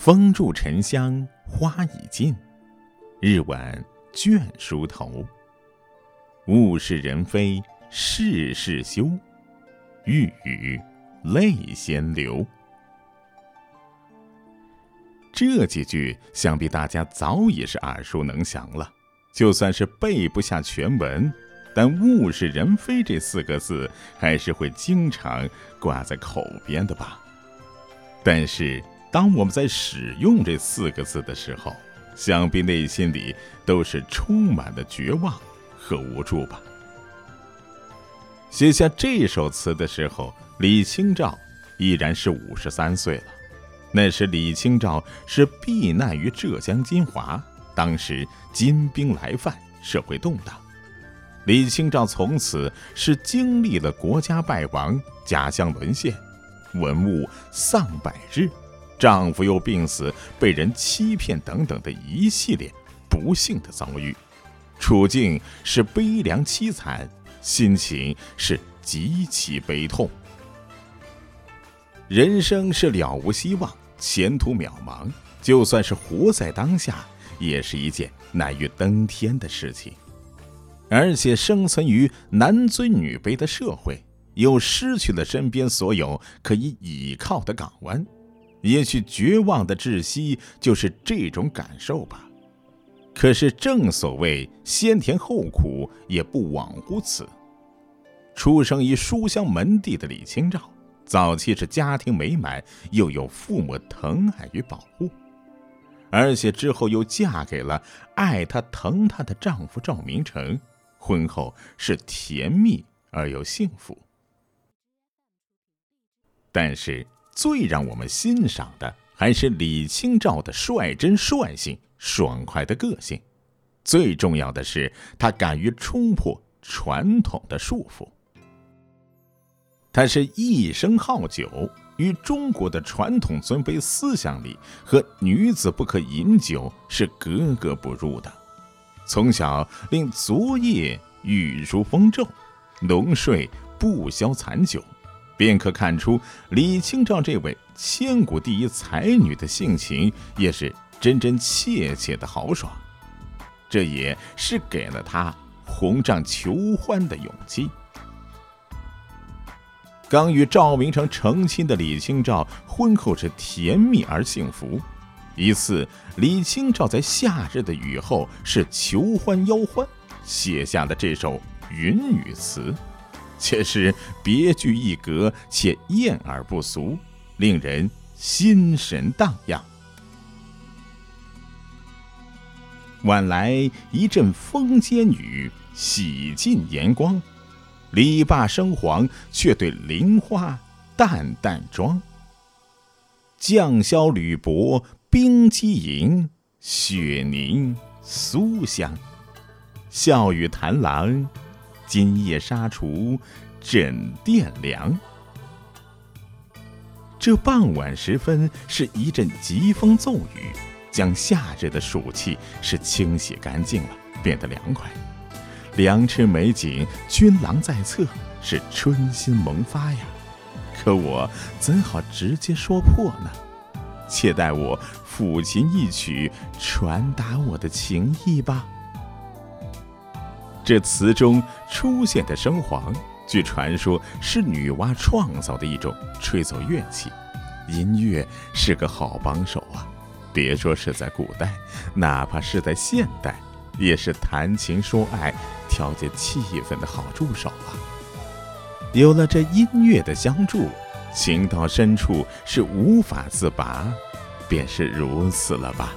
风住沉香花已尽，日晚倦梳头。物是人非事事休，欲语泪先流。这几句想必大家早已是耳熟能详了，就算是背不下全文，但“物是人非”这四个字还是会经常挂在口边的吧。但是，当我们在使用这四个字的时候，想必内心里都是充满了绝望。和无助吧。写下这首词的时候，李清照依然是五十三岁了。那时李清照是避难于浙江金华，当时金兵来犯，社会动荡。李清照从此是经历了国家败亡、家乡沦陷、文物丧百日、丈夫又病死、被人欺骗等等的一系列不幸的遭遇。处境是悲凉凄惨，心情是极其悲痛。人生是了无希望，前途渺茫，就算是活在当下，也是一件难于登天的事情。而且生存于男尊女卑的社会，又失去了身边所有可以倚靠的港湾，也许绝望的窒息就是这种感受吧。可是，正所谓先甜后苦，也不枉乎此。出生于书香门第的李清照，早期是家庭美满，又有父母疼爱与保护，而且之后又嫁给了爱她、疼她的丈夫赵明诚，婚后是甜蜜而又幸福。但是，最让我们欣赏的，还是李清照的率真率性。爽快的个性，最重要的是他敢于冲破传统的束缚。他是一生好酒，与中国的传统尊卑思想里和女子不可饮酒是格格不入的。从小令昨夜雨如风骤，浓睡不消残酒，便可看出李清照这位千古第一才女的性情也是。真真切切的豪爽，这也是给了他红帐求欢的勇气。刚与赵明诚成亲的李清照，婚后是甜蜜而幸福。一次，李清照在夏日的雨后是求欢邀欢，写下了这首云雨词，却是别具一格且艳而不俗，令人心神荡漾。晚来一阵风间雨，洗尽阳光。篱笆生黄，却对菱花淡淡妆。绛霄履薄冰肌莹，雪凝酥香。笑语檀郎，今夜纱厨枕殿凉。这傍晚时分，是一阵疾风骤雨。将夏日的暑气是清洗干净了，变得凉快。良辰美景，君郎在侧，是春心萌发呀。可我怎好直接说破呢？且待我抚琴一曲，传达我的情意吧。这词中出现的笙簧，据传说是女娲创造的一种吹奏乐器，音乐是个好帮手啊。别说是在古代，哪怕是在现代，也是谈情说爱、调节气氛的好助手啊！有了这音乐的相助，情到深处是无法自拔，便是如此了吧？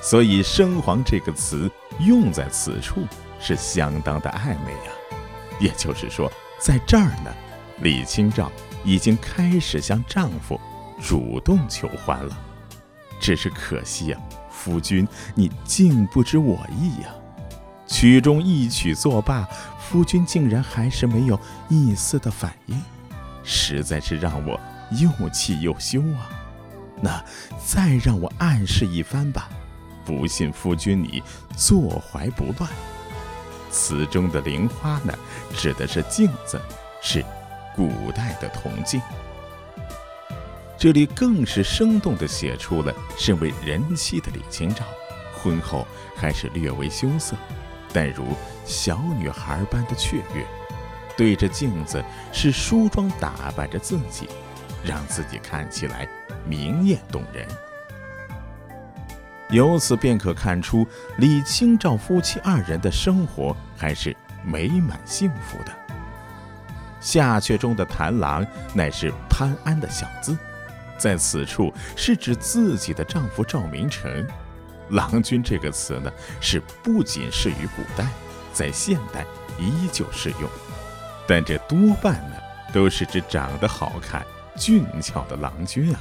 所以“生黄”这个词用在此处是相当的暧昧啊！也就是说，在这儿呢，李清照已经开始向丈夫主动求欢了。只是可惜呀，夫君，你竟不知我意呀！曲中一曲作罢，夫君竟然还是没有一丝的反应，实在是让我又气又羞啊！那再让我暗示一番吧，不信夫君你坐怀不乱。词中的菱花呢，指的是镜子，是古代的铜镜。这里更是生动地写出了身为人妻的李清照，婚后还是略微羞涩，但如小女孩般的雀跃，对着镜子是梳妆打扮着自己，让自己看起来明艳动人。由此便可看出，李清照夫妻二人的生活还是美满幸福的。下阙中的谭郎乃是潘安的小字，在此处是指自己的丈夫赵明诚。郎君这个词呢，是不仅适于古代，在现代依旧适用，但这多半呢，都是指长得好看、俊俏的郎君啊。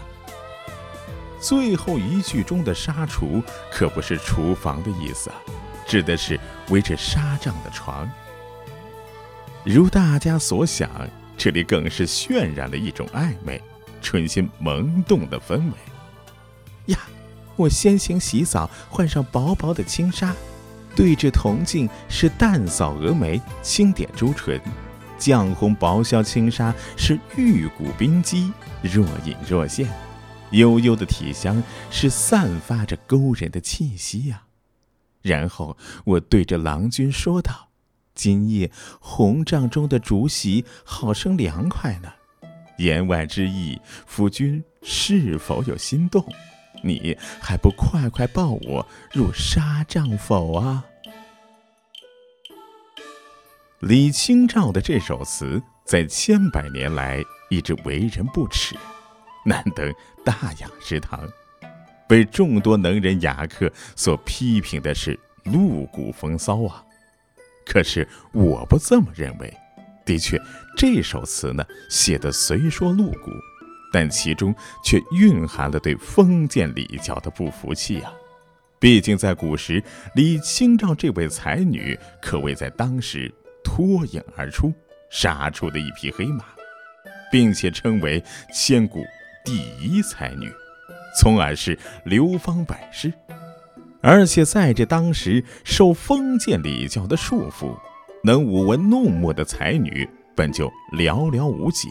最后一句中的“纱厨”可不是厨房的意思，指的是围着纱帐的床。如大家所想，这里更是渲染了一种暧昧、春心萌动的氛围。呀，我先行洗澡，换上薄薄的轻纱，对着铜镜是淡扫蛾眉，轻点朱唇，绛红薄绡轻纱是玉骨冰肌，若隐若现。悠悠的体香是散发着勾人的气息呀，然后我对着郎君说道：“今夜红帐中的竹席好生凉快呢。”言外之意，夫君是否有心动？你还不快快抱我入纱帐否啊？李清照的这首词在千百年来一直为人不齿。难登大雅之堂，被众多能人雅客所批评的是露骨风骚啊！可是我不这么认为。的确，这首词呢写的虽说露骨，但其中却蕴含了对封建礼教的不服气啊！毕竟在古时，李清照这位才女可谓在当时脱颖而出，杀出的一匹黑马，并且称为千古。第一才女，从而是流芳百世。而且在这当时受封建礼教的束缚，能舞文弄墨的才女本就寥寥无几，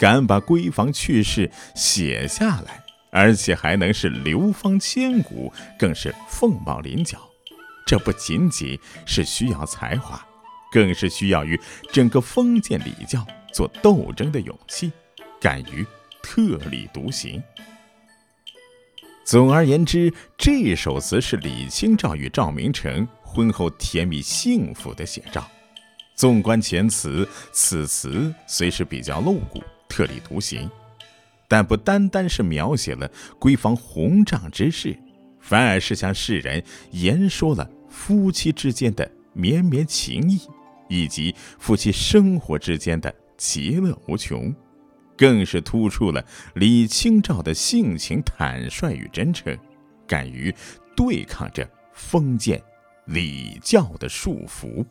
敢把闺房趣事写下来，而且还能是流芳千古，更是凤毛麟角。这不仅仅是需要才华，更是需要与整个封建礼教做斗争的勇气，敢于。特立独行。总而言之，这首词是李清照与赵明诚婚后甜蜜幸福的写照。纵观前词，此词虽是比较露骨、特立独行，但不单单是描写了闺房红帐之事，反而是向世人言说了夫妻之间的绵绵情谊，以及夫妻生活之间的其乐无穷。更是突出了李清照的性情坦率与真诚，敢于对抗着封建礼教的束缚。